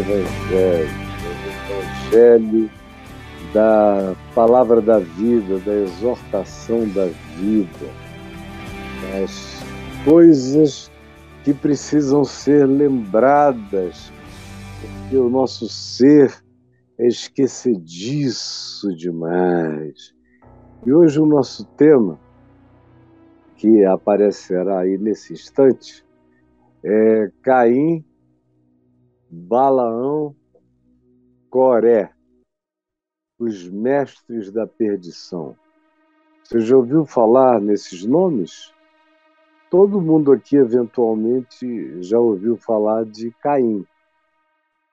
Evangelho, do Evangelho da palavra da vida, da exortação da vida, das coisas que precisam ser lembradas, porque o nosso ser é esquecediço demais. E hoje o nosso tema, que aparecerá aí nesse instante, é Caim, Balaão, Coré, os mestres da perdição. Você já ouviu falar nesses nomes? Todo mundo aqui, eventualmente, já ouviu falar de Caim.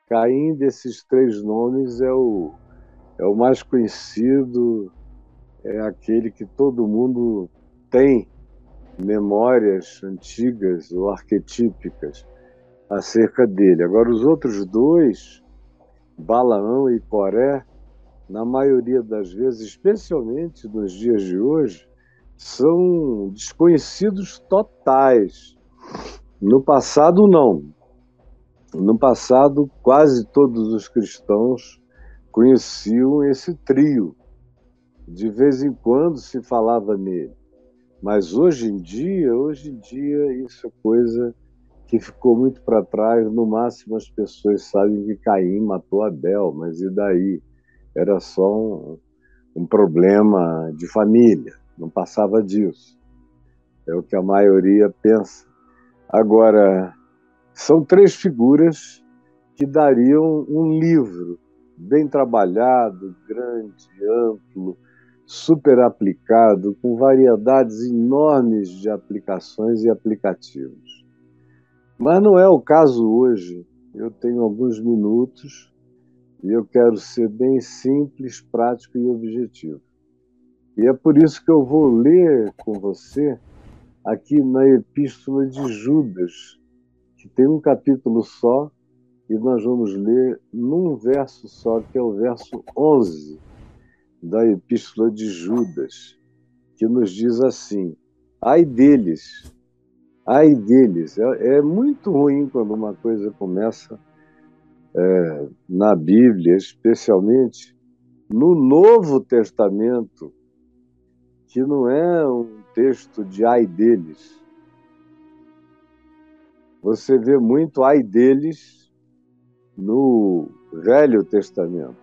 Caim, desses três nomes, é o, é o mais conhecido, é aquele que todo mundo tem memórias antigas ou arquetípicas acerca dele. Agora, os outros dois, Balaão e Coré, na maioria das vezes, especialmente nos dias de hoje, são desconhecidos totais. No passado, não. No passado, quase todos os cristãos conheciam esse trio. De vez em quando se falava nele. Mas hoje em dia, hoje em dia, isso é coisa que ficou muito para trás. No máximo, as pessoas sabem que Caim matou Abel, mas e daí? Era só um, um problema de família, não passava disso. É o que a maioria pensa. Agora, são três figuras que dariam um livro bem trabalhado, grande, amplo, super aplicado, com variedades enormes de aplicações e aplicativos. Mas não é o caso hoje. Eu tenho alguns minutos e eu quero ser bem simples, prático e objetivo. E é por isso que eu vou ler com você aqui na Epístola de Judas, que tem um capítulo só, e nós vamos ler num verso só, que é o verso 11 da Epístola de Judas, que nos diz assim: ai deles, ai deles. É, é muito ruim quando uma coisa começa é, na Bíblia, especialmente no Novo Testamento, que não é um texto de ai deles. Você vê muito ai deles no Velho Testamento.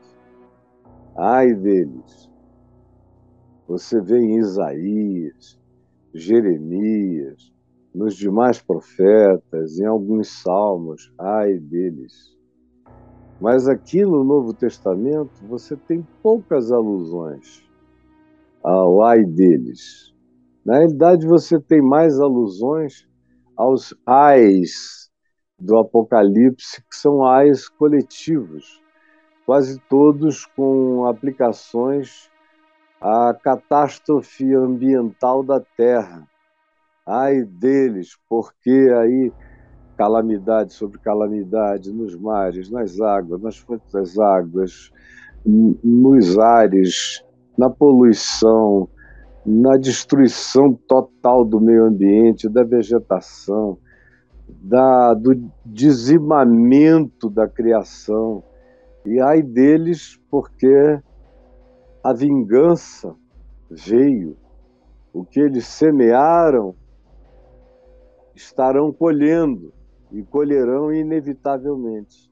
Ai deles. Você vê em Isaías, Jeremias, nos demais profetas, em alguns salmos, ai deles. Mas aqui no Novo Testamento você tem poucas alusões ao ai deles. Na realidade, você tem mais alusões aos ais do Apocalipse, que são ais coletivos quase todos com aplicações à catástrofe ambiental da Terra. Ai deles, porque aí calamidade sobre calamidade nos mares, nas águas, nas fontes das águas, nos ares, na poluição, na destruição total do meio ambiente, da vegetação, da, do dizimamento da criação e ai deles, porque a vingança veio. O que eles semearam estarão colhendo e colherão inevitavelmente.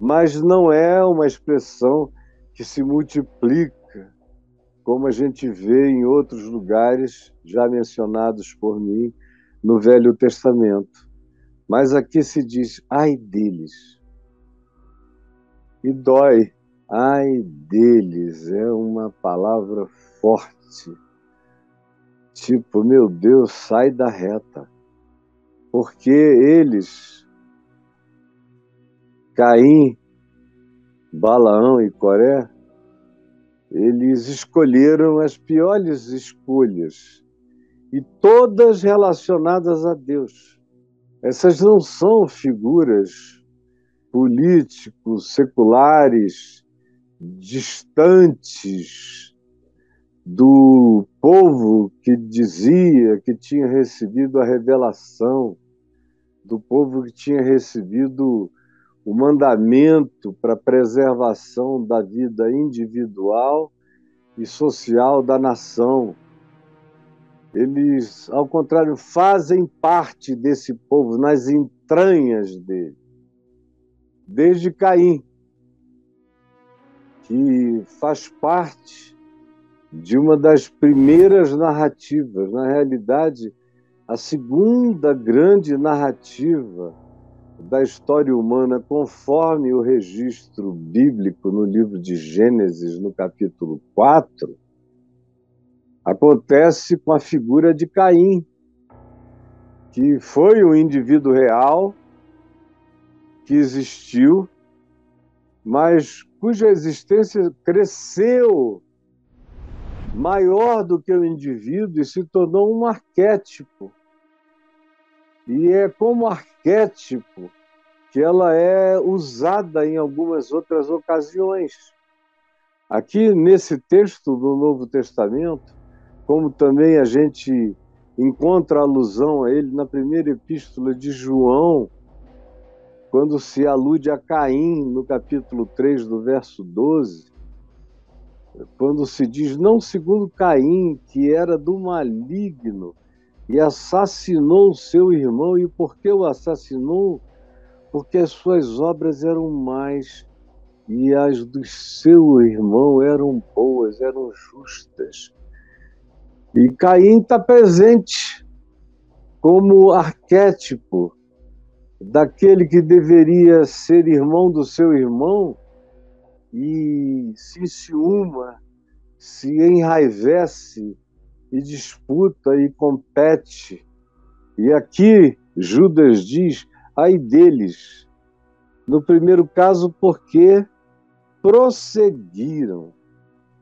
Mas não é uma expressão que se multiplica, como a gente vê em outros lugares já mencionados por mim no Velho Testamento. Mas aqui se diz, ai deles e dói. Ai deles, é uma palavra forte. Tipo, meu Deus, sai da reta. Porque eles, Caim, Balaão e Coré, eles escolheram as piores escolhas e todas relacionadas a Deus. Essas não são figuras políticos, seculares, distantes do povo que dizia que tinha recebido a revelação, do povo que tinha recebido o mandamento para preservação da vida individual e social da nação. Eles, ao contrário, fazem parte desse povo, nas entranhas dele. Desde Caim, que faz parte de uma das primeiras narrativas, na realidade, a segunda grande narrativa da história humana, conforme o registro bíblico no livro de Gênesis, no capítulo 4, acontece com a figura de Caim, que foi um indivíduo real que existiu, mas cuja existência cresceu maior do que o indivíduo e se tornou um arquétipo. E é como arquétipo que ela é usada em algumas outras ocasiões. Aqui nesse texto do Novo Testamento, como também a gente encontra alusão a ele na primeira epístola de João, quando se alude a Caim, no capítulo 3, do verso 12, quando se diz, não segundo Caim, que era do maligno, e assassinou seu irmão, e por que o assassinou? Porque as suas obras eram mais, e as do seu irmão eram boas, eram justas. E Caim está presente como arquétipo daquele que deveria ser irmão do seu irmão e se ciúma, se enraivece e disputa e compete. E aqui Judas diz: ai deles. No primeiro caso, porque prosseguiram.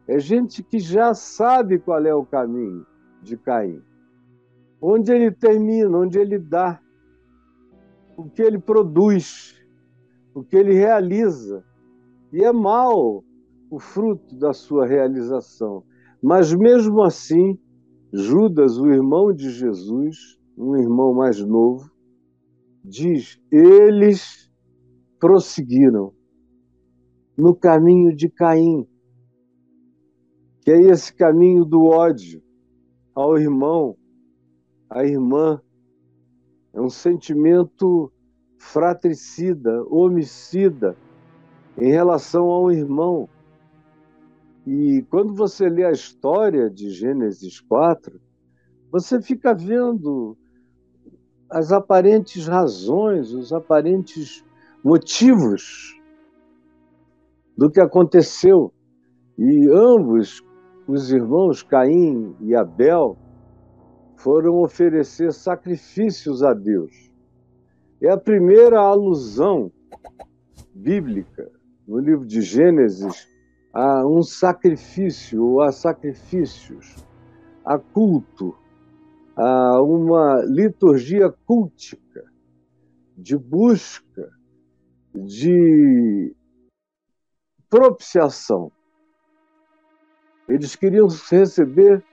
É gente que já sabe qual é o caminho de Caim. Onde ele termina, onde ele dá o que ele produz, o que ele realiza. E é mal o fruto da sua realização. Mas mesmo assim, Judas, o irmão de Jesus, um irmão mais novo, diz: eles prosseguiram no caminho de Caim, que é esse caminho do ódio ao irmão, à irmã, é um sentimento fratricida, homicida em relação ao irmão. E quando você lê a história de Gênesis 4, você fica vendo as aparentes razões, os aparentes motivos do que aconteceu. E ambos, os irmãos Caim e Abel, foram oferecer sacrifícios a Deus. É a primeira alusão bíblica no livro de Gênesis a um sacrifício ou a sacrifícios, a culto, a uma liturgia cultica de busca, de propiciação. Eles queriam receber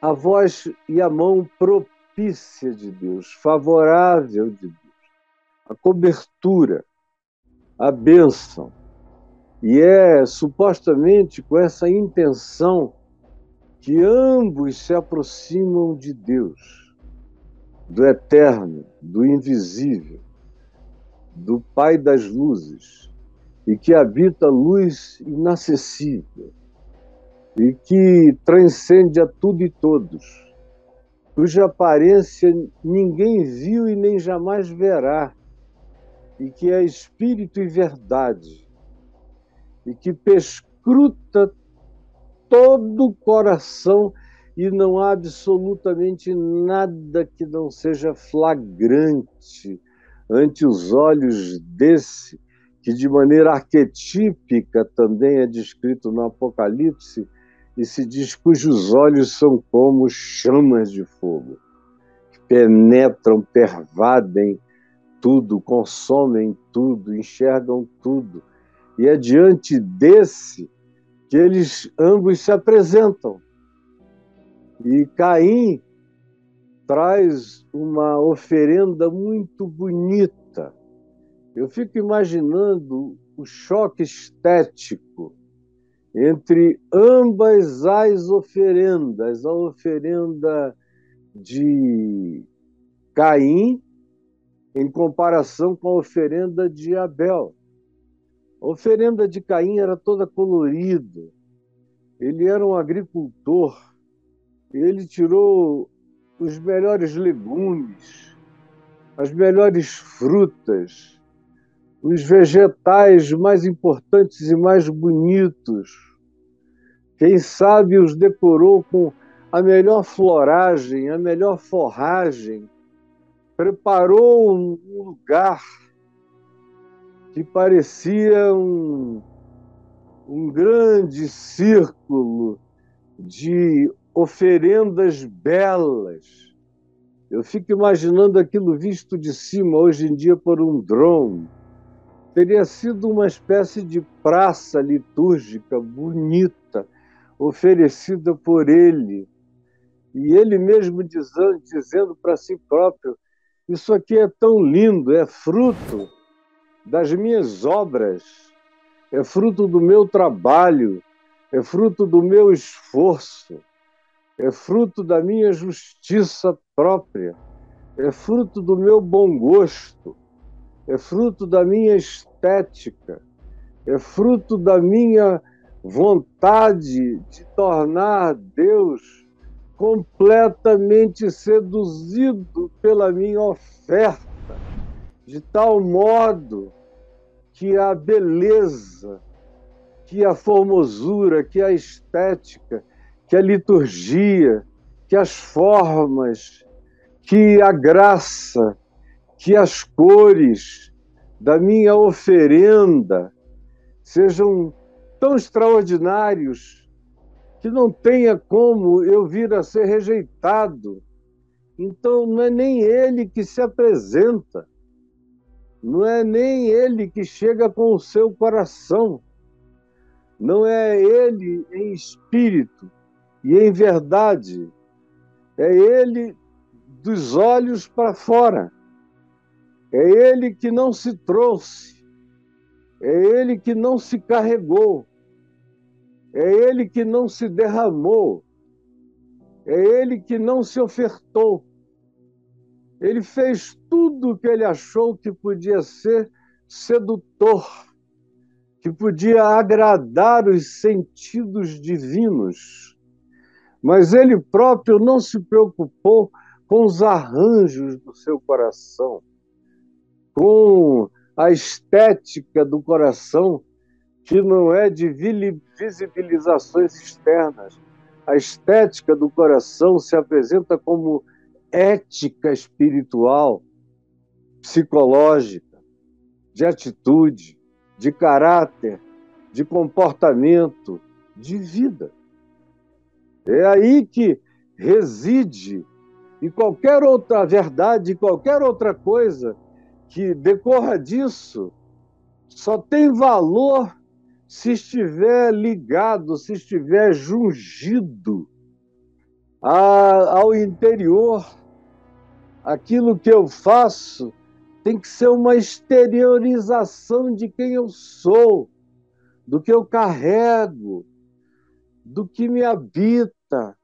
a voz e a mão propícia de Deus, favorável de Deus, a cobertura, a bênção. E é supostamente com essa intenção que ambos se aproximam de Deus, do eterno, do invisível, do Pai das luzes, e que habita luz inacessível e que transcende a tudo e todos, cuja aparência ninguém viu e nem jamais verá, e que é espírito e verdade, e que perscruta todo o coração e não há absolutamente nada que não seja flagrante ante os olhos desse, que de maneira arquetípica também é descrito no Apocalipse, e se diz cujos olhos são como chamas de fogo, que penetram, pervadem tudo, consomem tudo, enxergam tudo. E é diante desse que eles ambos se apresentam. E Caim traz uma oferenda muito bonita, Eu fico imaginando o choque estético entre ambas as oferendas, a oferenda de Caim em comparação com a oferenda de Abel. A oferenda de Caim era toda colorida. Ele era um agricultor. Ele tirou os melhores legumes, as melhores frutas, os vegetais mais importantes e mais bonitos. Quem sabe os decorou com a melhor floragem, a melhor forragem, preparou um lugar que parecia um, um grande círculo de oferendas belas. Eu fico imaginando aquilo visto de cima hoje em dia por um drone. Teria sido uma espécie de praça litúrgica bonita, oferecida por ele. E ele mesmo dizendo, dizendo para si próprio: Isso aqui é tão lindo, é fruto das minhas obras, é fruto do meu trabalho, é fruto do meu esforço, é fruto da minha justiça própria, é fruto do meu bom gosto, é fruto da minha estética, é fruto da minha vontade de tornar Deus completamente seduzido pela minha oferta de tal modo que a beleza, que a formosura, que a estética, que a liturgia, que as formas, que a graça, que as cores da minha oferenda sejam tão extraordinários que não tenha como eu vir a ser rejeitado. Então, não é nem ele que se apresenta, não é nem ele que chega com o seu coração, não é ele em espírito e em verdade, é ele dos olhos para fora, é ele que não se trouxe, é ele que não se carregou, é ele que não se derramou, é ele que não se ofertou ele fez tudo o que ele achou que podia ser sedutor, que podia agradar os sentidos divinos. Mas ele próprio não se preocupou com os arranjos do seu coração, com a estética do coração, que não é de visibilizações externas. A estética do coração se apresenta como ética espiritual, psicológica, de atitude, de caráter, de comportamento, de vida. É aí que reside e qualquer outra verdade, qualquer outra coisa que decorra disso, só tem valor se estiver ligado, se estiver jungido ao interior aquilo que eu faço tem que ser uma exteriorização de quem eu sou, do que eu carrego, do que me habita,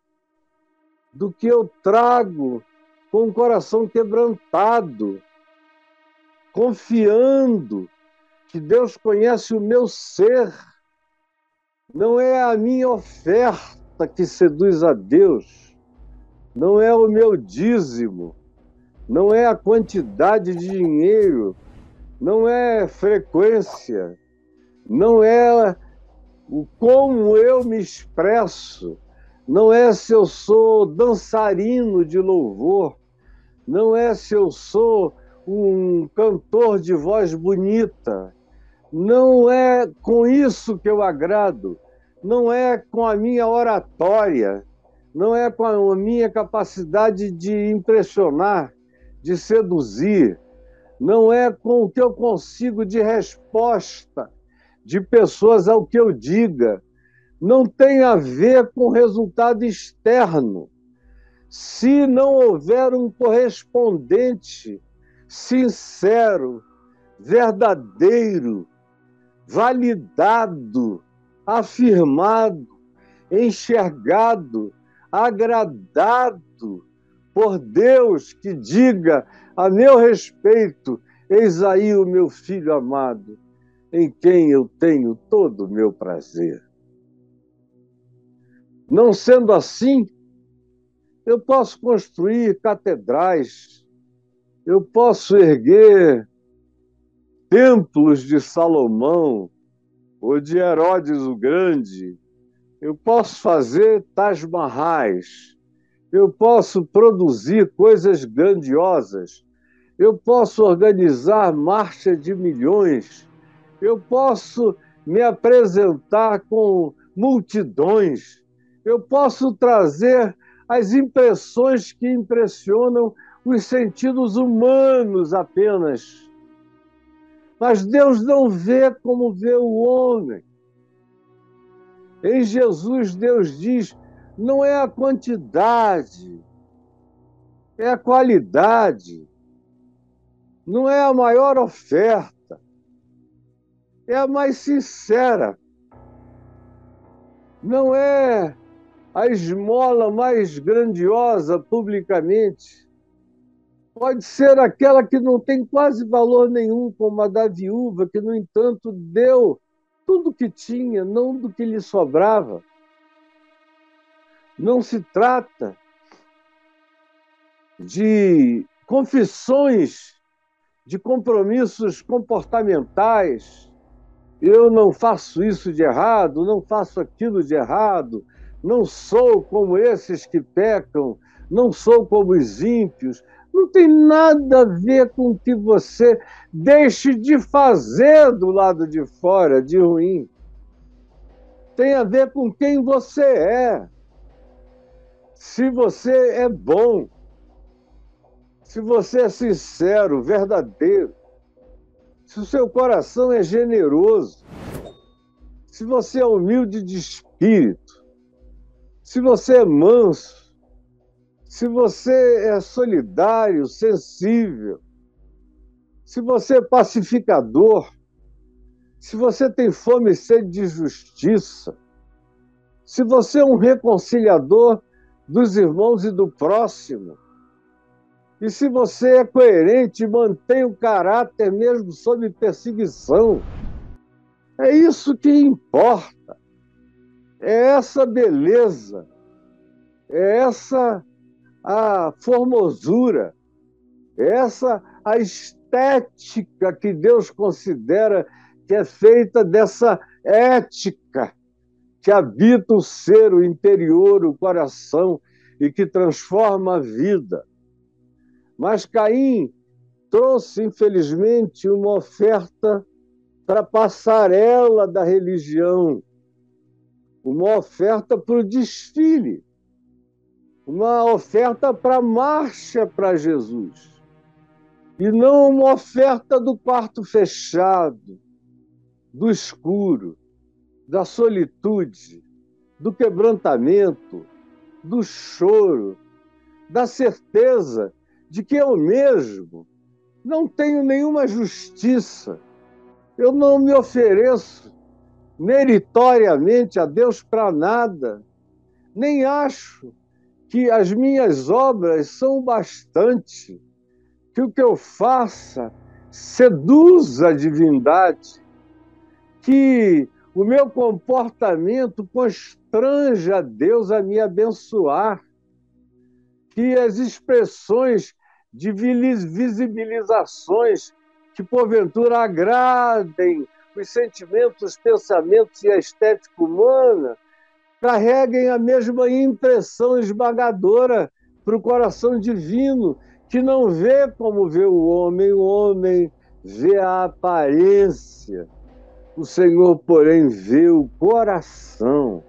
do que eu trago com o coração quebrantado, confiando que Deus conhece o meu ser. Não é a minha oferta que seduz a Deus, não é o meu dízimo, não é a quantidade de dinheiro, não é frequência, não é o como eu me expresso, não é se eu sou dançarino de louvor, não é se eu sou um cantor de voz bonita, não é com isso que eu agrado, não é com a minha oratória, não é com a minha capacidade de impressionar, de seduzir, não é com o que eu consigo de resposta de pessoas ao que eu diga. Não tem a ver com resultado externo. Se não houver um correspondente sincero, verdadeiro, validado, afirmado, enxergado, agradado por Deus que diga a meu respeito: Eis aí o meu filho amado, em quem eu tenho todo o meu prazer. Não sendo assim, eu posso construir catedrais, eu posso erguer templos de Salomão ou de Herodes o Grande, eu posso fazer Taj Mahais, eu posso produzir coisas grandiosas, eu posso organizar marcha de milhões, eu posso me apresentar com multidões, eu posso trazer as impressões que impressionam os sentidos humanos apenas. Mas Deus não vê como vê o homem. Em Jesus, Deus diz: não é a quantidade, é a qualidade. Não é a maior oferta, é a mais sincera. Não é a esmola mais grandiosa publicamente. Pode ser aquela que não tem quase valor nenhum, como a da viúva, que, no entanto, deu tudo que tinha, não do que lhe sobrava. Não se trata de confissões de compromissos comportamentais. Eu não faço isso de errado, não faço aquilo de errado, não sou como esses que pecam, não sou como os ímpios. Não tem nada a ver com o que você deixe de fazer do lado de fora de ruim. Tem a ver com quem você é. Se você é bom, se você é sincero, verdadeiro, se o seu coração é generoso, se você é humilde de espírito, se você é manso, se você é solidário, sensível, se você é pacificador, se você tem fome e sede de justiça, se você é um reconciliador dos irmãos e do próximo. E se você é coerente, mantém o caráter mesmo sob perseguição. É isso que importa. É essa beleza, é essa a formosura, essa a estética que Deus considera que é feita dessa ética que habita o ser, o interior, o coração e que transforma a vida. Mas Caim trouxe, infelizmente, uma oferta para passarela da religião, uma oferta para o desfile, uma oferta para marcha para Jesus, e não uma oferta do quarto fechado, do escuro da solitude, do quebrantamento, do choro, da certeza de que eu mesmo não tenho nenhuma justiça, eu não me ofereço meritoriamente a Deus para nada, nem acho que as minhas obras são bastante, que o que eu faça seduza a divindade, que o meu comportamento constrange a Deus a me abençoar. Que as expressões de visibilizações que porventura agradem os sentimentos, os pensamentos e a estética humana carreguem a mesma impressão esmagadora para o coração divino, que não vê como vê o homem, o homem vê a aparência o Senhor, porém, vê o coração.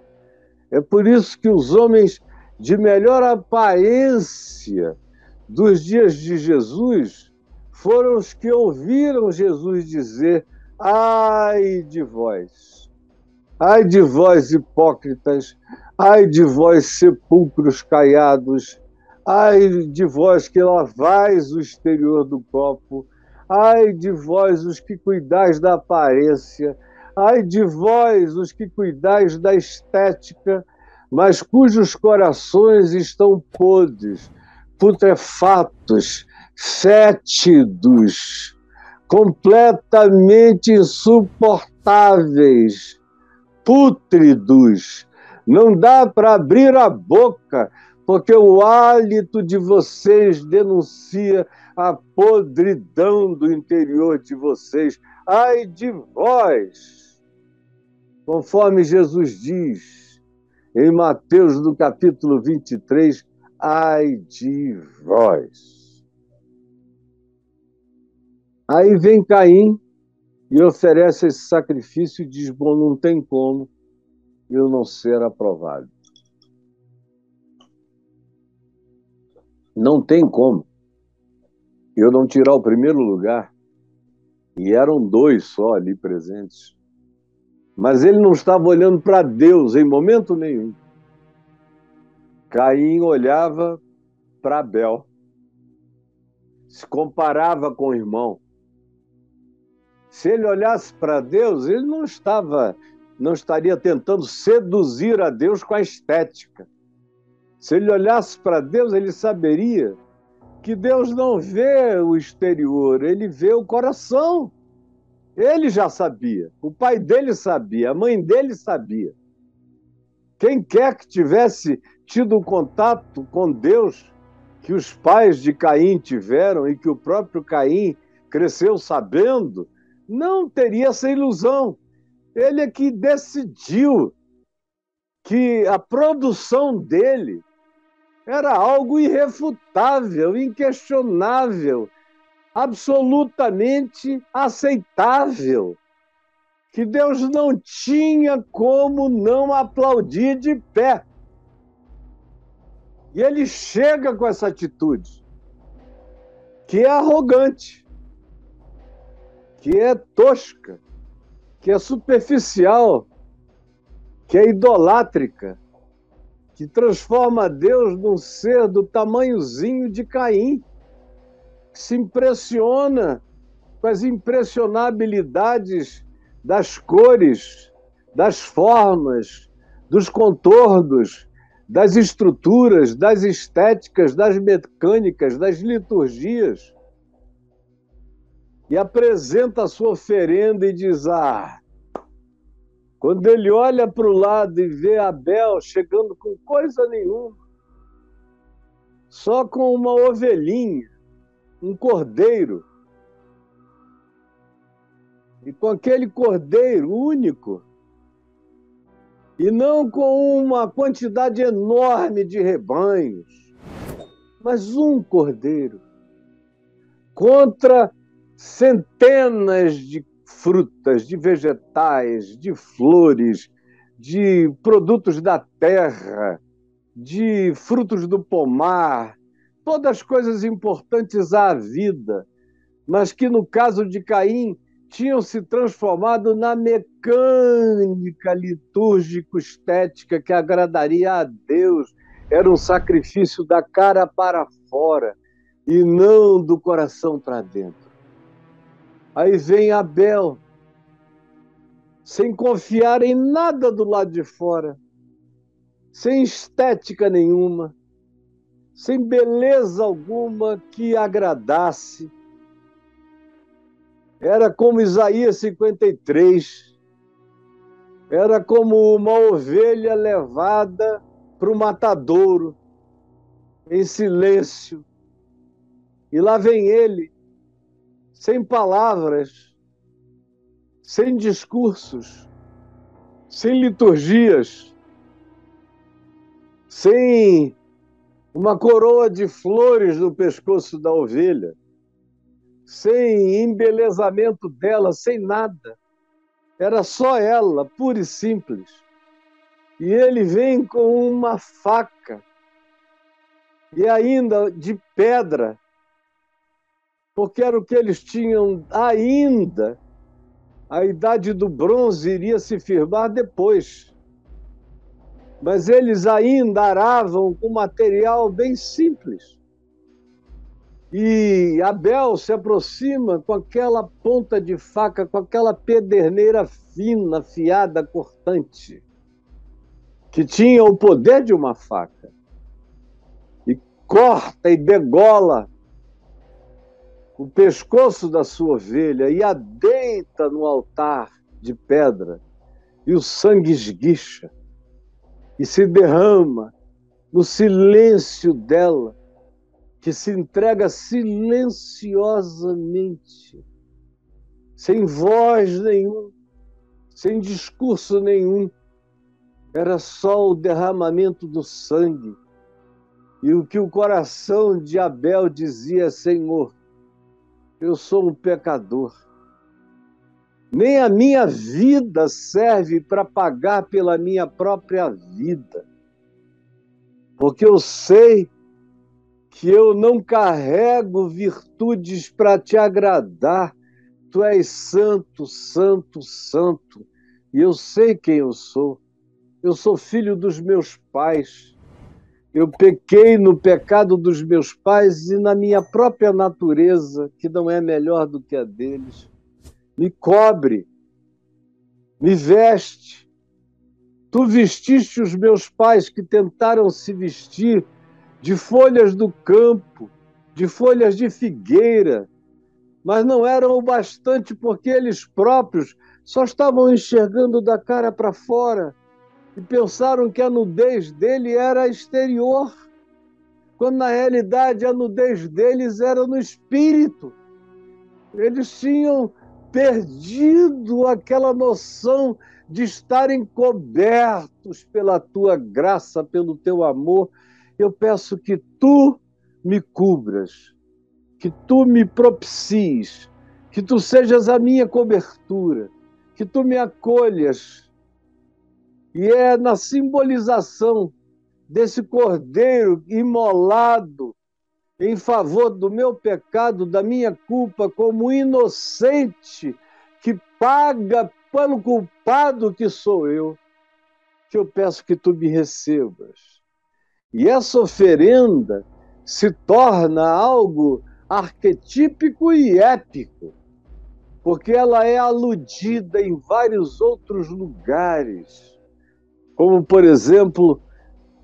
É por isso que os homens de melhor aparência dos dias de Jesus foram os que ouviram Jesus dizer: Ai de vós, ai de vós hipócritas, ai de vós sepulcros caiados, ai de vós que lavais o exterior do copo, Ai de vós, os que cuidais da aparência, ai de vós, os que cuidais da estética, mas cujos corações estão podres, putrefatos, fétidos, completamente insuportáveis, pútridos. Não dá para abrir a boca, porque o hálito de vocês denuncia a podridão do interior de vocês. Ai de vós! Conforme Jesus diz em Mateus, no capítulo 23, ai de vós. Aí vem Caim e oferece esse sacrifício e diz: Bom, não tem como eu não ser aprovado. Não tem como eu não tirar o primeiro lugar. E eram dois só ali presentes. Mas ele não estava olhando para Deus em momento nenhum. Caim olhava para Abel, se comparava com o irmão. Se ele olhasse para Deus, ele não estava, não estaria tentando seduzir a Deus com a estética. Se ele olhasse para Deus, ele saberia que Deus não vê o exterior, ele vê o coração. Ele já sabia, o pai dele sabia, a mãe dele sabia. Quem quer que tivesse tido contato com Deus que os pais de Caim tiveram e que o próprio Caim cresceu sabendo, não teria essa ilusão. Ele é que decidiu que a produção dele era algo irrefutável, inquestionável, absolutamente aceitável, que Deus não tinha como não aplaudir de pé. E ele chega com essa atitude, que é arrogante, que é tosca, que é superficial, que é idolátrica, que transforma Deus num ser do tamanhozinho de Caim, que se impressiona com as impressionabilidades das cores, das formas, dos contornos, das estruturas, das estéticas, das mecânicas, das liturgias. E apresenta a sua oferenda e diz: Ah, quando ele olha para o lado e vê Abel chegando com coisa nenhuma, só com uma ovelhinha, um cordeiro, e com aquele cordeiro único, e não com uma quantidade enorme de rebanhos, mas um cordeiro, contra centenas de frutas, de vegetais, de flores, de produtos da terra, de frutos do pomar, todas coisas importantes à vida, mas que no caso de Caim tinham se transformado na mecânica litúrgico-estética que agradaria a Deus. Era um sacrifício da cara para fora e não do coração para dentro. Aí vem Abel, sem confiar em nada do lado de fora, sem estética nenhuma, sem beleza alguma que agradasse. Era como Isaías 53, era como uma ovelha levada para o matadouro, em silêncio. E lá vem ele, sem palavras, sem discursos, sem liturgias, sem uma coroa de flores no pescoço da ovelha, sem embelezamento dela, sem nada. Era só ela, pura e simples. E ele vem com uma faca, e ainda de pedra, porque era o que eles tinham ainda. A idade do bronze iria se firmar depois. Mas eles ainda aravam com material bem simples. E Abel se aproxima com aquela ponta de faca, com aquela pederneira fina, afiada, cortante, que tinha o poder de uma faca. E corta e degola o pescoço da sua ovelha e a deita no altar de pedra, e o sangue esguicha e se derrama no silêncio dela que se entrega silenciosamente, sem voz nenhum, sem discurso nenhum. Era só o derramamento do sangue. E o que o coração de Abel dizia, Senhor, eu sou um pecador. Nem a minha vida serve para pagar pela minha própria vida. Porque eu sei que eu não carrego virtudes para te agradar. Tu és santo, santo, santo. E eu sei quem eu sou. Eu sou filho dos meus pais. Eu pequei no pecado dos meus pais e na minha própria natureza, que não é melhor do que a deles. Me cobre, me veste. Tu vestiste os meus pais que tentaram se vestir de folhas do campo, de folhas de figueira, mas não eram o bastante porque eles próprios só estavam enxergando da cara para fora e pensaram que a nudez dele era exterior, quando na realidade a nudez deles era no espírito. Eles tinham perdido aquela noção de estarem cobertos pela tua graça, pelo teu amor eu peço que tu me cubras, que tu me propicies, que tu sejas a minha cobertura, que tu me acolhas. E é na simbolização desse cordeiro imolado em favor do meu pecado, da minha culpa, como inocente que paga pelo culpado que sou eu, que eu peço que tu me recebas. E essa oferenda se torna algo arquetípico e épico, porque ela é aludida em vários outros lugares, como, por exemplo,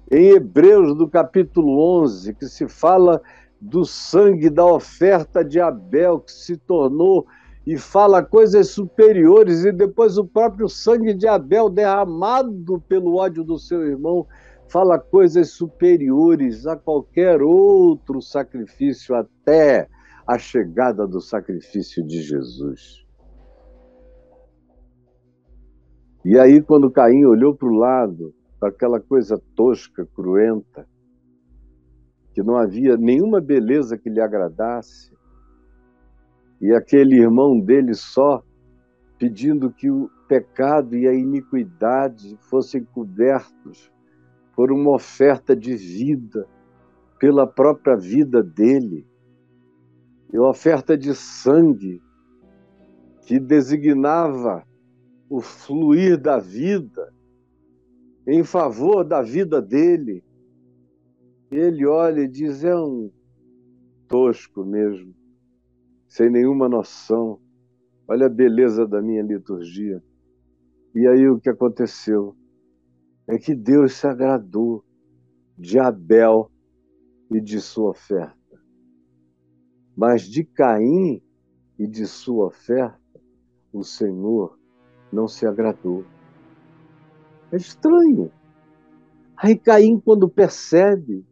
em Hebreus, do capítulo 11, que se fala do sangue da oferta de Abel, que se tornou e fala coisas superiores, e depois o próprio sangue de Abel derramado pelo ódio do seu irmão fala coisas superiores a qualquer outro sacrifício, até a chegada do sacrifício de Jesus. E aí, quando Caim olhou para o lado, aquela coisa tosca, cruenta, que não havia nenhuma beleza que lhe agradasse, e aquele irmão dele só pedindo que o pecado e a iniquidade fossem cobertos por uma oferta de vida, pela própria vida dele, e oferta de sangue, que designava o fluir da vida em favor da vida dele. Ele olha e diz: é um tosco mesmo, sem nenhuma noção. Olha a beleza da minha liturgia. E aí o que aconteceu? é que Deus se agradou de Abel e de sua oferta. Mas de Caim e de sua oferta, o Senhor não se agradou. É estranho. Aí Caim, quando percebe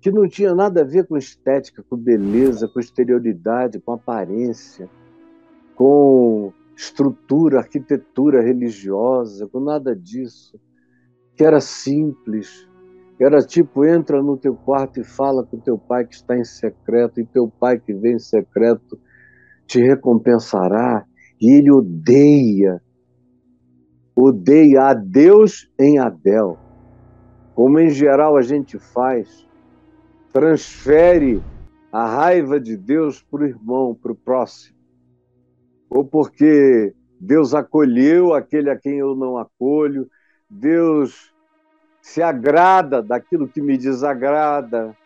que não tinha nada a ver com estética, com beleza, com exterioridade, com aparência, com estrutura, arquitetura religiosa, com nada disso, que era simples, que era tipo, entra no teu quarto e fala com teu pai que está em secreto, e teu pai que vem em secreto te recompensará, e ele odeia, odeia a Deus em Abel, como em geral a gente faz, transfere a raiva de Deus para o irmão, para o próximo. Ou porque Deus acolheu aquele a quem eu não acolho, Deus se agrada daquilo que me desagrada,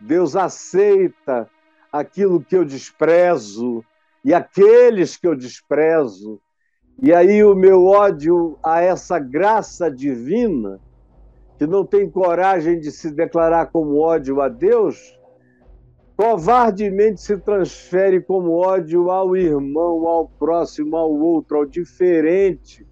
Deus aceita aquilo que eu desprezo e aqueles que eu desprezo. E aí o meu ódio a essa graça divina, que não tem coragem de se declarar como ódio a Deus, covardemente se transfere como ódio ao irmão, ao próximo, ao outro, ao diferente,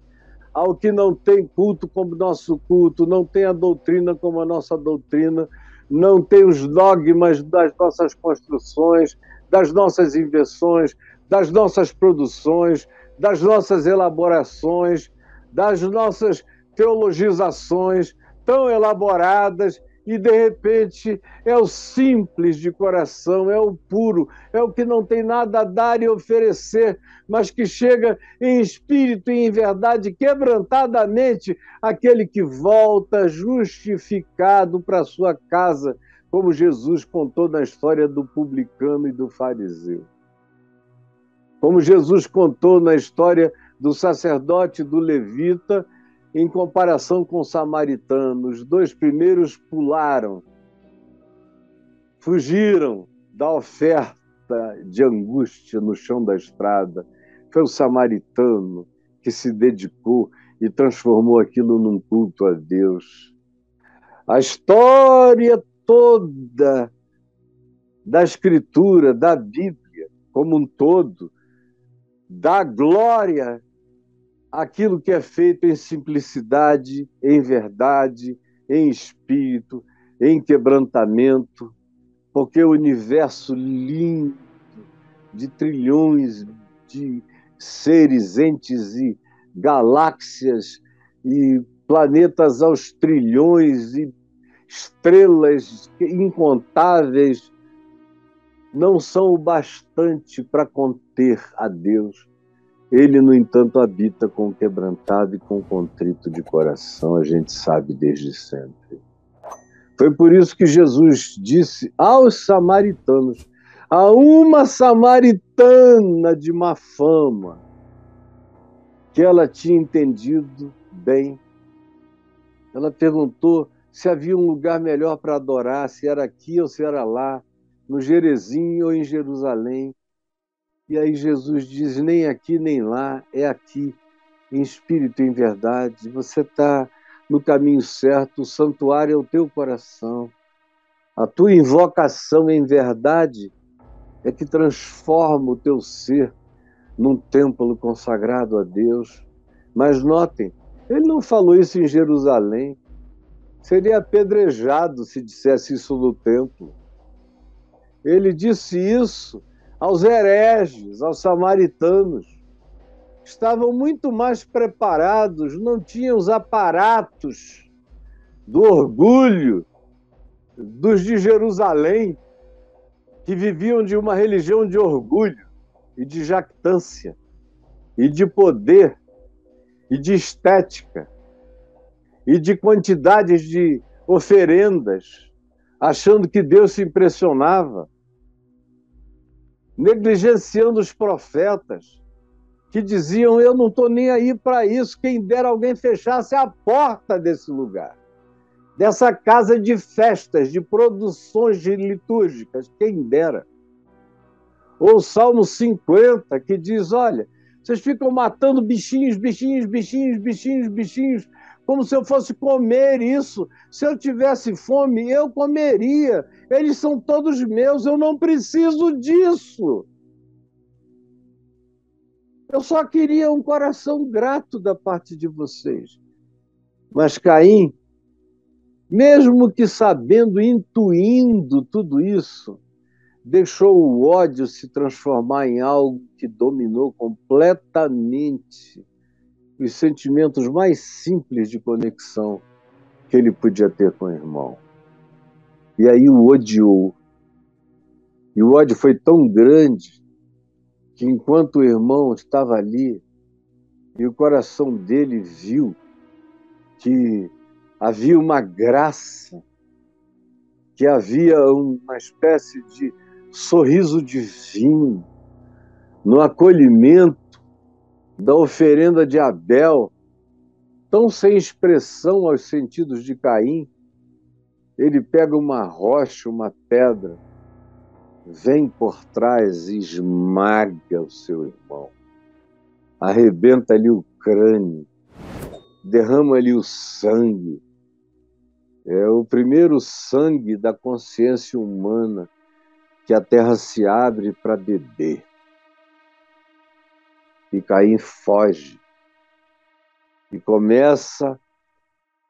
ao que não tem culto como nosso culto, não tem a doutrina como a nossa doutrina, não tem os dogmas das nossas construções, das nossas invenções, das nossas produções, das nossas elaborações, das nossas teologizações tão elaboradas e de repente é o simples de coração, é o puro, é o que não tem nada a dar e oferecer, mas que chega em espírito e em verdade, quebrantadamente, aquele que volta justificado para sua casa, como Jesus contou na história do publicano e do fariseu. Como Jesus contou na história do sacerdote do levita em comparação com os samaritanos. Os dois primeiros pularam, fugiram da oferta de angústia no chão da estrada. Foi o samaritano que se dedicou e transformou aquilo num culto a Deus. A história toda da Escritura, da Bíblia, como um todo, dá glória aquilo que é feito em simplicidade, em verdade, em espírito, em quebrantamento, porque o universo lindo de trilhões de seres, entes e galáxias e planetas aos trilhões e estrelas incontáveis não são o bastante para conter a Deus ele, no entanto, habita com o quebrantado e com o contrito de coração, a gente sabe desde sempre. Foi por isso que Jesus disse aos samaritanos, a uma samaritana de má fama, que ela tinha entendido bem. Ela perguntou se havia um lugar melhor para adorar, se era aqui ou se era lá, no Jerezim ou em Jerusalém. E aí Jesus diz: nem aqui nem lá, é aqui, em espírito e em verdade. Você está no caminho certo, o santuário é o teu coração. A tua invocação em verdade é que transforma o teu ser num templo consagrado a Deus. Mas notem, ele não falou isso em Jerusalém. Seria apedrejado se dissesse isso no templo. Ele disse isso aos hereges, aos samaritanos. Estavam muito mais preparados, não tinham os aparatos do orgulho dos de Jerusalém, que viviam de uma religião de orgulho e de jactância, e de poder, e de estética, e de quantidades de oferendas, achando que Deus se impressionava negligenciando os profetas, que diziam: Eu não estou nem aí para isso, quem dera alguém fechasse a porta desse lugar, dessa casa de festas, de produções litúrgicas, quem dera. Ou o Salmo 50, que diz: Olha, vocês ficam matando bichinhos, bichinhos, bichinhos, bichinhos, bichinhos, como se eu fosse comer isso. Se eu tivesse fome, eu comeria. Eles são todos meus, eu não preciso disso. Eu só queria um coração grato da parte de vocês. Mas Caim, mesmo que sabendo, intuindo tudo isso, deixou o ódio se transformar em algo que dominou completamente os sentimentos mais simples de conexão que ele podia ter com o irmão. E aí o odiou. E o ódio foi tão grande que enquanto o irmão estava ali e o coração dele viu que havia uma graça, que havia uma espécie de sorriso divino no acolhimento da oferenda de Abel, tão sem expressão aos sentidos de Caim, ele pega uma rocha, uma pedra, vem por trás e esmaga o seu irmão, arrebenta ali o crânio, derrama ali o sangue. É o primeiro sangue da consciência humana que a terra se abre para beber. E Caim foge. E começa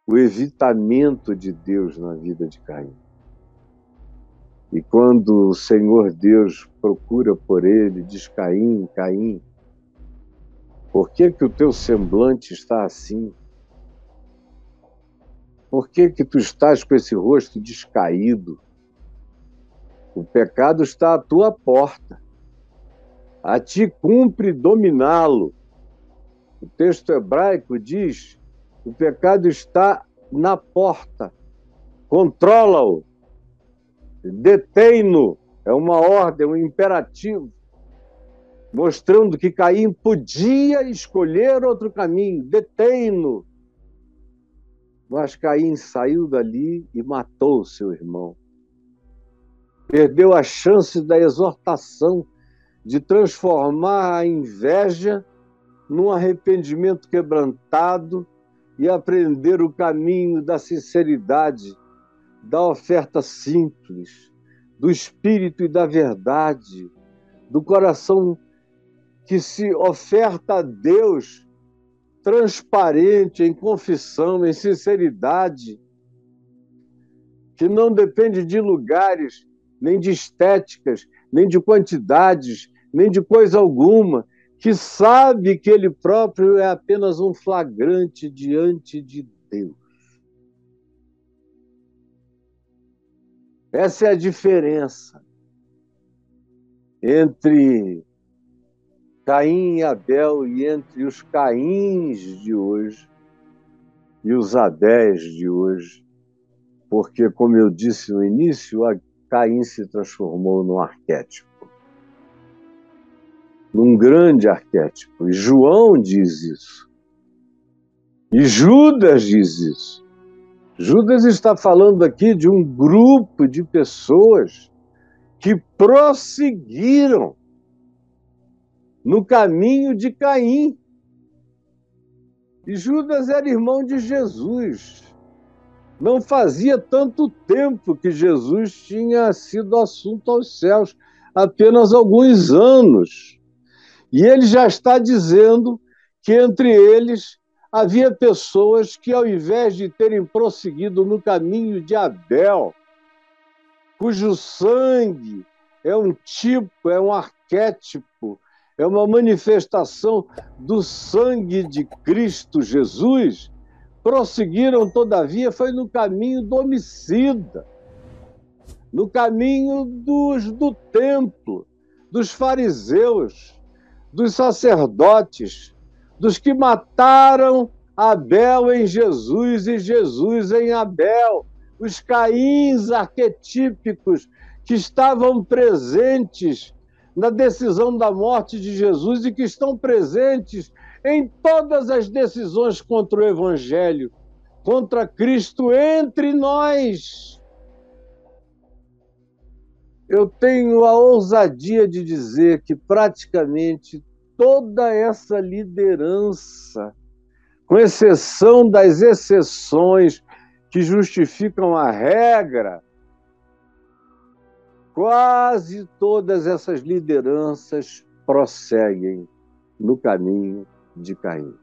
o evitamento de Deus na vida de Caim. E quando o Senhor Deus procura por ele, diz: Caim, Caim, por que, que o teu semblante está assim? Por que, que tu estás com esse rosto descaído? O pecado está à tua porta. A ti cumpre dominá-lo. O texto hebraico diz: o pecado está na porta. Controla-o. Detém-no. É uma ordem, um imperativo. Mostrando que Caim podia escolher outro caminho. Detém-no. Mas Caim saiu dali e matou seu irmão. Perdeu a chance da exortação de transformar a inveja num arrependimento quebrantado e aprender o caminho da sinceridade, da oferta simples, do espírito e da verdade, do coração que se oferta a Deus transparente, em confissão, em sinceridade, que não depende de lugares, nem de estéticas, nem de quantidades, nem de coisa alguma, que sabe que ele próprio é apenas um flagrante diante de Deus. Essa é a diferença entre Caim e Abel e entre os Caíns de hoje e os Abéis de hoje, porque, como eu disse no início, Caim se transformou num arquétipo num grande arquétipo. E João diz isso. E Judas diz isso. Judas está falando aqui de um grupo de pessoas que prosseguiram no caminho de Caim. E Judas era irmão de Jesus. Não fazia tanto tempo que Jesus tinha sido assunto aos céus, apenas alguns anos. E ele já está dizendo que entre eles havia pessoas que, ao invés de terem prosseguido no caminho de Abel, cujo sangue é um tipo, é um arquétipo, é uma manifestação do sangue de Cristo Jesus, prosseguiram, todavia, foi no caminho do homicida, no caminho dos, do templo, dos fariseus, dos sacerdotes, dos que mataram Abel em Jesus e Jesus em Abel, os caíns arquetípicos que estavam presentes na decisão da morte de Jesus e que estão presentes em todas as decisões contra o Evangelho, contra Cristo entre nós eu tenho a ousadia de dizer que praticamente toda essa liderança, com exceção das exceções que justificam a regra, quase todas essas lideranças prosseguem no caminho de Caim.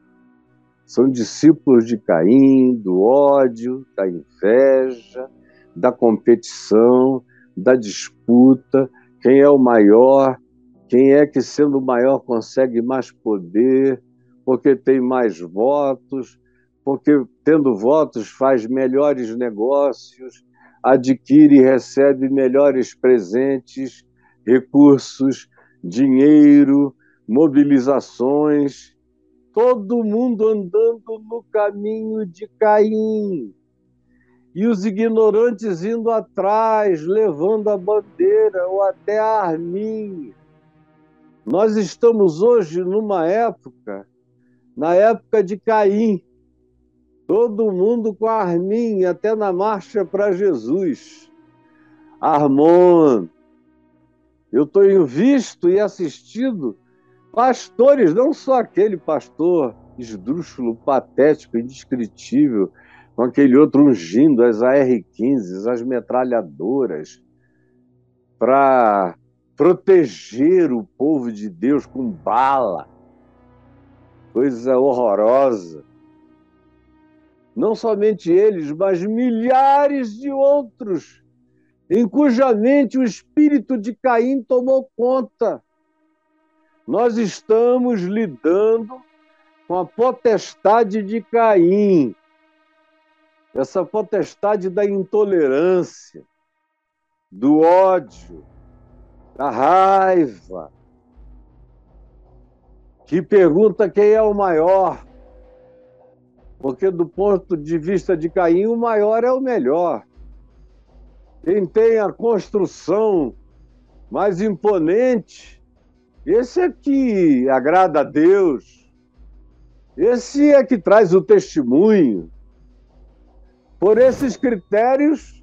São discípulos de Caim, do ódio, da inveja, da competição, da disputa, quem é o maior, quem é que, sendo o maior, consegue mais poder, porque tem mais votos, porque, tendo votos, faz melhores negócios, adquire e recebe melhores presentes, recursos, dinheiro, mobilizações. Todo mundo andando no caminho de Caim e os ignorantes indo atrás, levando a bandeira ou até a arminha. Nós estamos hoje numa época, na época de Caim, Todo mundo com a arminha, até na marcha para Jesus. Armon, eu tenho visto e assistido pastores, não só aquele pastor esdrúxulo, patético, indescritível, com aquele outro ungindo as AR-15, as metralhadoras, para proteger o povo de Deus com bala. Coisa horrorosa. Não somente eles, mas milhares de outros, em cuja mente o espírito de Caim tomou conta. Nós estamos lidando com a potestade de Caim, essa potestade da intolerância, do ódio, da raiva, que pergunta quem é o maior, porque do ponto de vista de Caim, o maior é o melhor. Quem tem a construção mais imponente, esse é que agrada a Deus, esse é que traz o testemunho. Por esses critérios,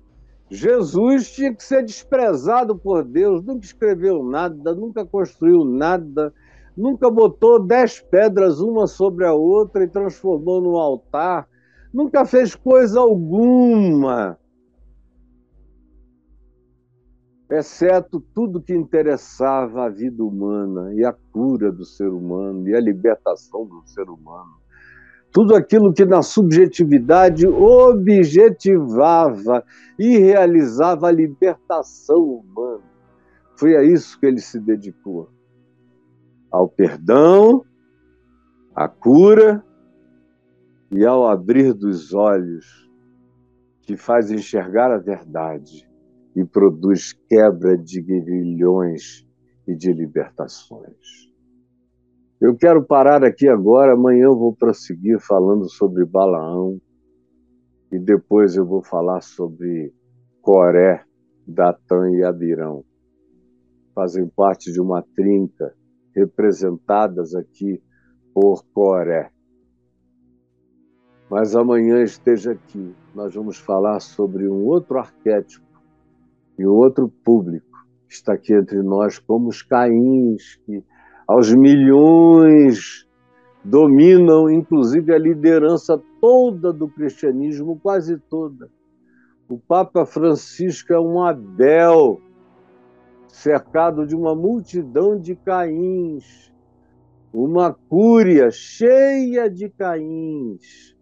Jesus tinha que ser desprezado por Deus, nunca escreveu nada, nunca construiu nada, nunca botou dez pedras uma sobre a outra e transformou num altar, nunca fez coisa alguma, exceto tudo que interessava a vida humana e a cura do ser humano e a libertação do ser humano tudo aquilo que na subjetividade objetivava e realizava a libertação humana. Foi a isso que ele se dedicou. Ao perdão, à cura e ao abrir dos olhos, que faz enxergar a verdade e produz quebra de grilhões e de libertações. Eu quero parar aqui agora, amanhã eu vou prosseguir falando sobre Balaão e depois eu vou falar sobre Coré, Datã e Abirão. Fazem parte de uma trinca representadas aqui por Coré. Mas amanhã esteja aqui, nós vamos falar sobre um outro arquétipo e um outro público que está aqui entre nós, como os Caíns, que aos milhões, dominam inclusive a liderança toda do cristianismo, quase toda. O Papa Francisco é um Abel, cercado de uma multidão de Caíns, uma cúria cheia de Caíns,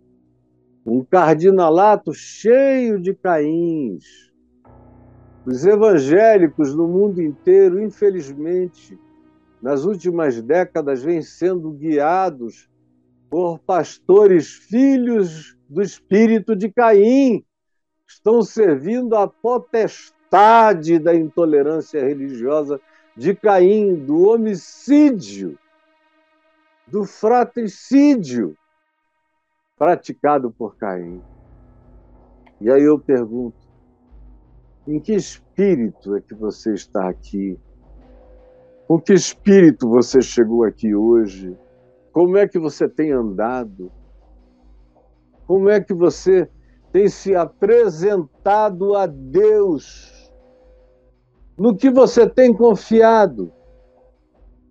um cardinalato cheio de Caíns. Os evangélicos no mundo inteiro, infelizmente, nas últimas décadas, vêm sendo guiados por pastores filhos do espírito de Caim. Estão servindo a potestade da intolerância religiosa de Caim, do homicídio, do fratricídio praticado por Caim. E aí eu pergunto: em que espírito é que você está aqui? Com que espírito você chegou aqui hoje? Como é que você tem andado? Como é que você tem se apresentado a Deus? No que você tem confiado?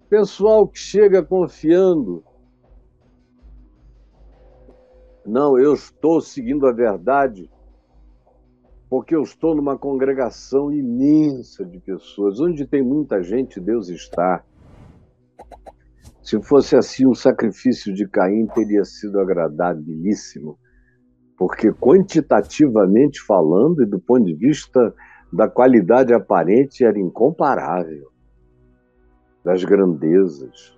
Pessoal que chega confiando. Não, eu estou seguindo a verdade porque eu estou numa congregação imensa de pessoas, onde tem muita gente, Deus está. Se fosse assim, o sacrifício de Caim teria sido agradabilíssimo, porque quantitativamente falando e do ponto de vista da qualidade aparente era incomparável, das grandezas,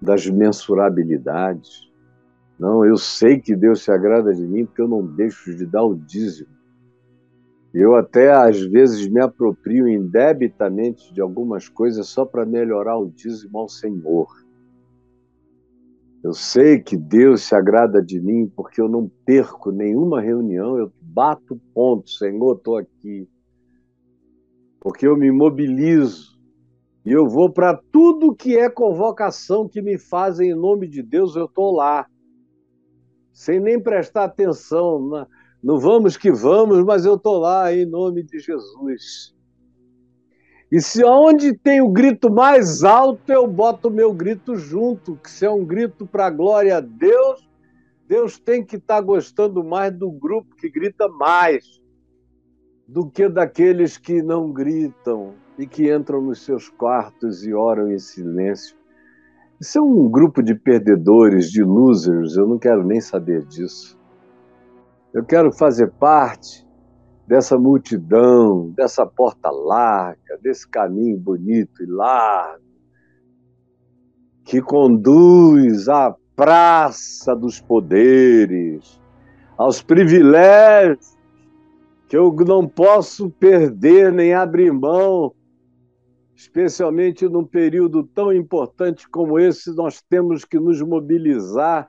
das mensurabilidades. Não, eu sei que Deus se agrada de mim porque eu não deixo de dar o dízimo. Eu até às vezes me aproprio indebitamente de algumas coisas só para melhorar o dízimo ao Senhor. Eu sei que Deus se agrada de mim porque eu não perco nenhuma reunião, eu bato ponto, Senhor, estou aqui. Porque eu me mobilizo e eu vou para tudo que é convocação que me fazem em nome de Deus, eu estou lá. sem nem prestar atenção. Na, no vamos que vamos, mas eu estou lá em nome de Jesus. E se onde tem o grito mais alto, eu boto o meu grito junto, que se é um grito para a glória a Deus, Deus tem que estar tá gostando mais do grupo que grita mais do que daqueles que não gritam e que entram nos seus quartos e oram em silêncio. Isso é um grupo de perdedores, de losers, eu não quero nem saber disso. Eu quero fazer parte dessa multidão, dessa porta larga, desse caminho bonito e largo, que conduz à praça dos poderes, aos privilégios que eu não posso perder nem abrir mão, especialmente num período tão importante como esse, nós temos que nos mobilizar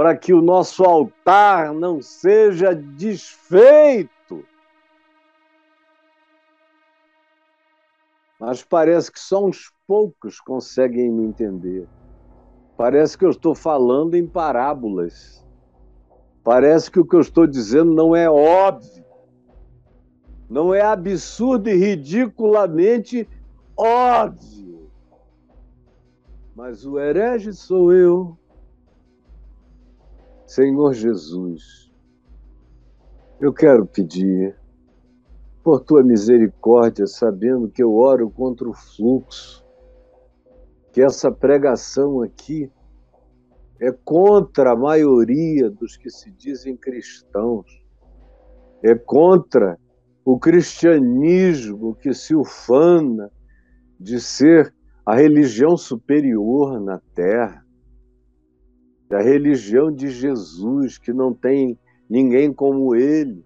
para que o nosso altar não seja desfeito mas parece que só uns poucos conseguem me entender. Parece que eu estou falando em parábolas. Parece que o que eu estou dizendo não é óbvio. Não é absurdo e ridiculamente óbvio. Mas o herege sou eu, Senhor Jesus. Eu quero pedir por tua misericórdia, sabendo que eu oro contra o fluxo, que essa pregação aqui é contra a maioria dos que se dizem cristãos, é contra o cristianismo que se ufana de ser a religião superior na terra, a religião de Jesus, que não tem ninguém como ele.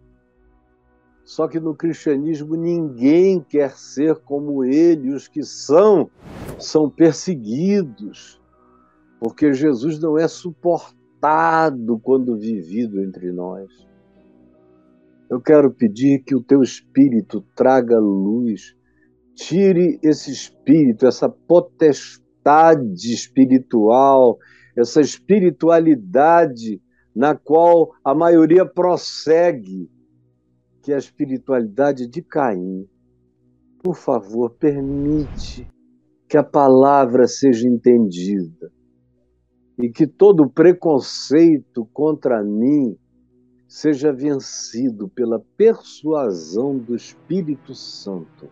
Só que no cristianismo ninguém quer ser como ele, os que são, são perseguidos, porque Jesus não é suportado quando vivido entre nós. Eu quero pedir que o teu espírito traga luz, tire esse espírito, essa potestade espiritual, essa espiritualidade na qual a maioria prossegue que a espiritualidade de Caim, por favor, permite que a palavra seja entendida e que todo preconceito contra mim seja vencido pela persuasão do Espírito Santo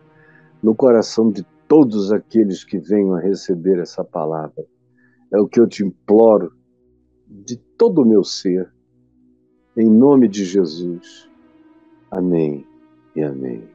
no coração de todos aqueles que venham a receber essa palavra. É o que eu te imploro de todo o meu ser, em nome de Jesus. Amém e amém.